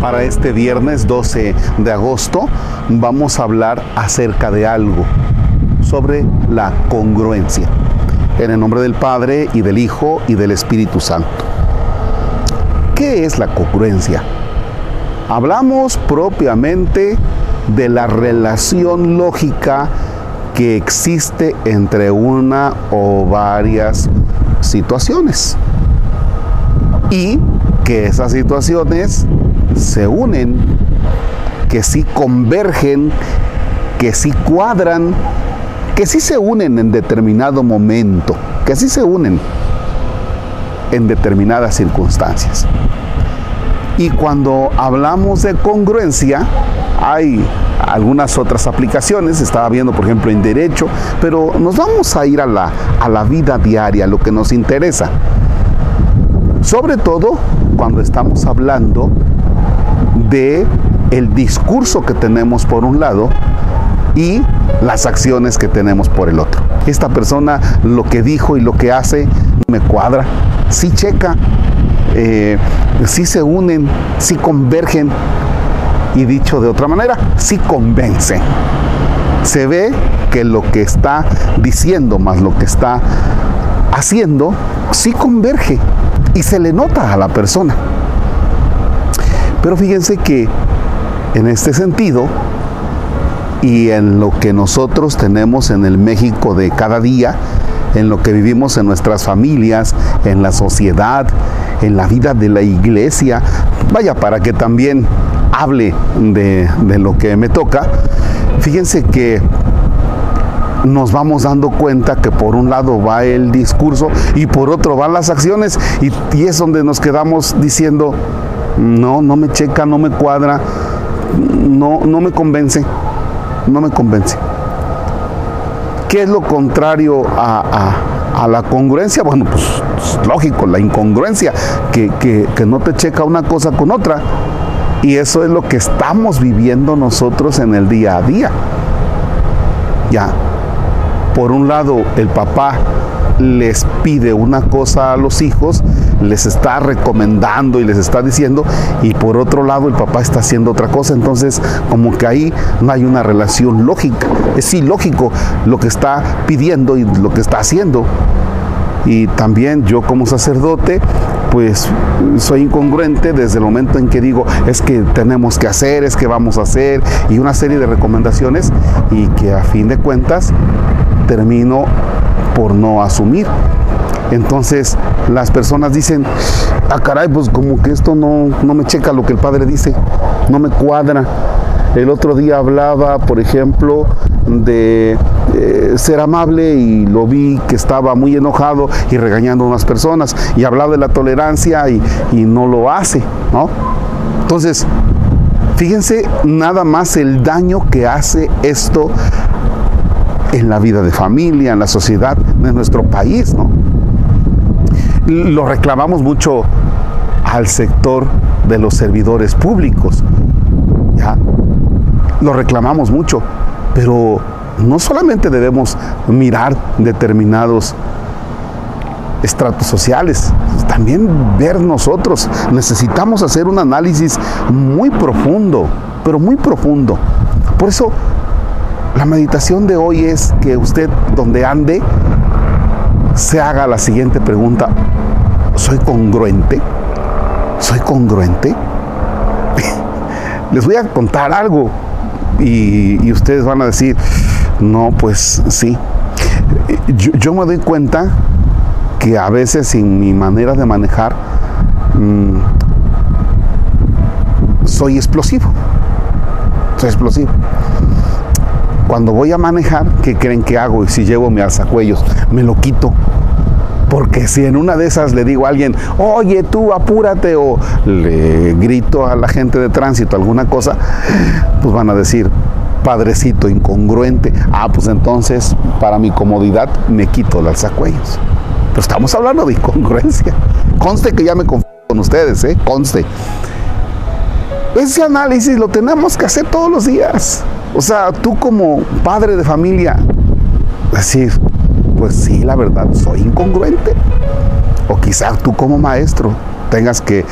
Para este viernes 12 de agosto vamos a hablar acerca de algo, sobre la congruencia. En el nombre del Padre y del Hijo y del Espíritu Santo. ¿Qué es la congruencia? Hablamos propiamente de la relación lógica que existe entre una o varias situaciones y que esas situaciones se unen, que sí convergen, que sí cuadran, que sí se unen en determinado momento, que sí se unen en determinadas circunstancias. Y cuando hablamos de congruencia, hay algunas otras aplicaciones, estaba viendo por ejemplo en derecho, pero nos vamos a ir a la, a la vida diaria, lo que nos interesa. Sobre todo cuando estamos hablando de el discurso que tenemos por un lado y las acciones que tenemos por el otro. Esta persona lo que dijo y lo que hace me cuadra, sí checa, eh, sí se unen, sí convergen y dicho de otra manera, sí convence. Se ve que lo que está diciendo más lo que está haciendo, sí converge y se le nota a la persona. Pero fíjense que en este sentido y en lo que nosotros tenemos en el México de cada día, en lo que vivimos en nuestras familias, en la sociedad, en la vida de la iglesia, vaya, para que también hable de, lo que me toca, fíjense que nos vamos dando cuenta que por un lado va el discurso y por otro van las acciones y, y, es donde nos quedamos diciendo, no, no me checa, no me cuadra, no, no me convence, no me convence. ¿Qué es lo contrario a, la congruencia? Bueno, pues lógico, la incongruencia, que, que no te checa una cosa con otra. Y eso es lo que estamos viviendo nosotros en el día a día. Ya, por un lado, el papá les pide una cosa a los hijos, les está recomendando y les está diciendo, y por otro lado el papá está haciendo otra cosa, entonces como que ahí no hay una relación lógica, es ilógico lo que está pidiendo y lo que está haciendo. Y también yo como sacerdote, pues soy incongruente desde el momento en que digo, es que tenemos que hacer, es que vamos a hacer, y una serie de recomendaciones, y que a fin de cuentas termino por no asumir. Entonces las personas dicen, ah caray, pues como que esto no, no me checa lo que el padre dice, no me cuadra. El otro día hablaba, por ejemplo, de eh, ser amable y lo vi que estaba muy enojado y regañando a unas personas y hablaba de la tolerancia y, y no lo hace, ¿no? Entonces, fíjense nada más el daño que hace esto en la vida de familia, en la sociedad de nuestro país, ¿no? Lo reclamamos mucho al sector de los servidores públicos. Lo reclamamos mucho, pero no solamente debemos mirar determinados estratos sociales, también ver nosotros. Necesitamos hacer un análisis muy profundo, pero muy profundo. Por eso la meditación de hoy es que usted, donde ande, se haga la siguiente pregunta. ¿Soy congruente? ¿Soy congruente? Les voy a contar algo y, ustedes van a decir, no, pues sí. Yo, me doy cuenta que a veces en mi manera de manejar mm, soy explosivo. Soy explosivo. Cuando voy a manejar, ¿qué creen que hago? Y si llevo mi alzacuellos, me lo quito. Porque si en una de esas le digo a alguien, oye tú apúrate o le grito a la gente de tránsito alguna cosa, pues van a decir, padrecito incongruente. Ah, pues entonces para mi comodidad me quito el alzacuellos. Pero estamos hablando de incongruencia. Conste que ya me confío con ustedes, ¿eh? Conste. Ese análisis lo tenemos que hacer todos los días. O sea, tú como padre de familia, decir, pues sí, la verdad, soy incongruente. O quizás tú como maestro tengas que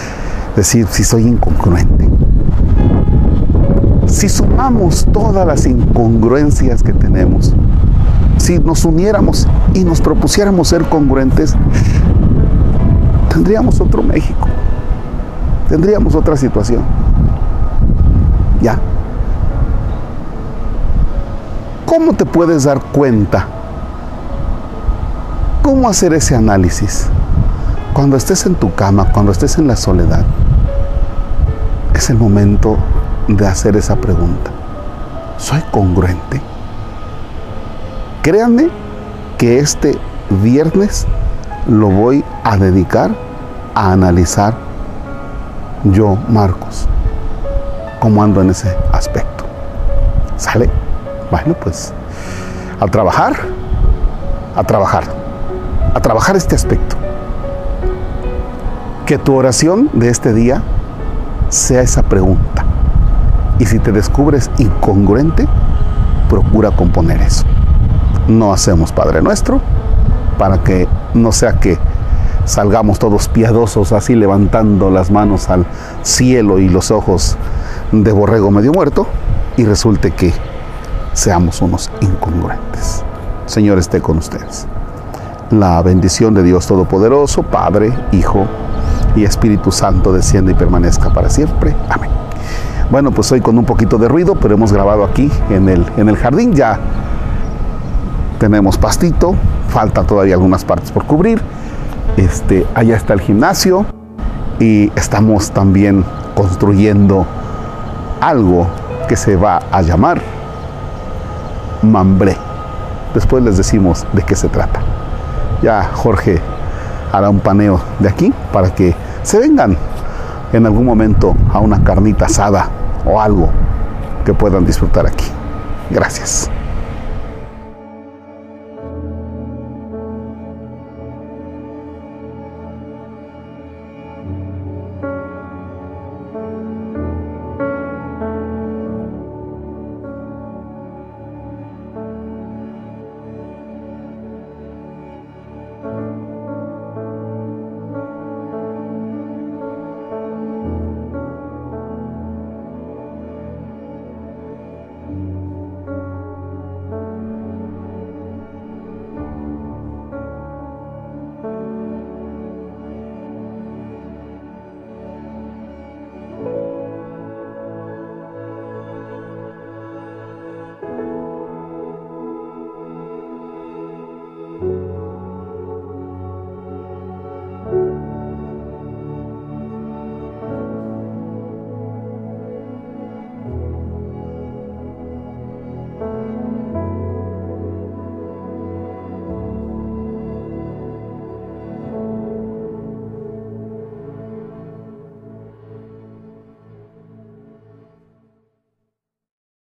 decir si soy incongruente. Si sumamos todas las incongruencias que tenemos, si nos uniéramos y nos propusiéramos ser congruentes, tendríamos otro México, tendríamos otra situación. ¿Ya? ¿Cómo te puedes dar cuenta? ¿Cómo hacer ese análisis? Cuando estés en tu cama, cuando estés en la soledad, es el momento de hacer esa pregunta. ¿Soy congruente? Créanme que este viernes lo voy a dedicar a analizar yo, Marcos, cómo ando en ese aspecto. ¿Sale? Bueno, pues a trabajar, a trabajar, a trabajar este aspecto. Que tu oración de este día sea esa pregunta. Y si te descubres incongruente, procura componer eso. No hacemos Padre Nuestro para que no sea que salgamos todos piadosos así levantando las manos al cielo y los ojos de borrego medio muerto y resulte que seamos unos incongruentes. Señor esté con ustedes. La bendición de Dios Todopoderoso, Padre, Hijo y Espíritu Santo descienda y permanezca para siempre. Amén. Bueno, pues hoy con un poquito de ruido, pero hemos grabado aquí en el, en el jardín. Ya tenemos pastito, falta todavía algunas partes por cubrir. Este, allá está el gimnasio y estamos también construyendo algo que se va a llamar Mambré. Después les decimos de qué se trata. Ya Jorge hará un paneo de aquí para que se vengan en algún momento a una carnita asada o algo que puedan disfrutar aquí. Gracias.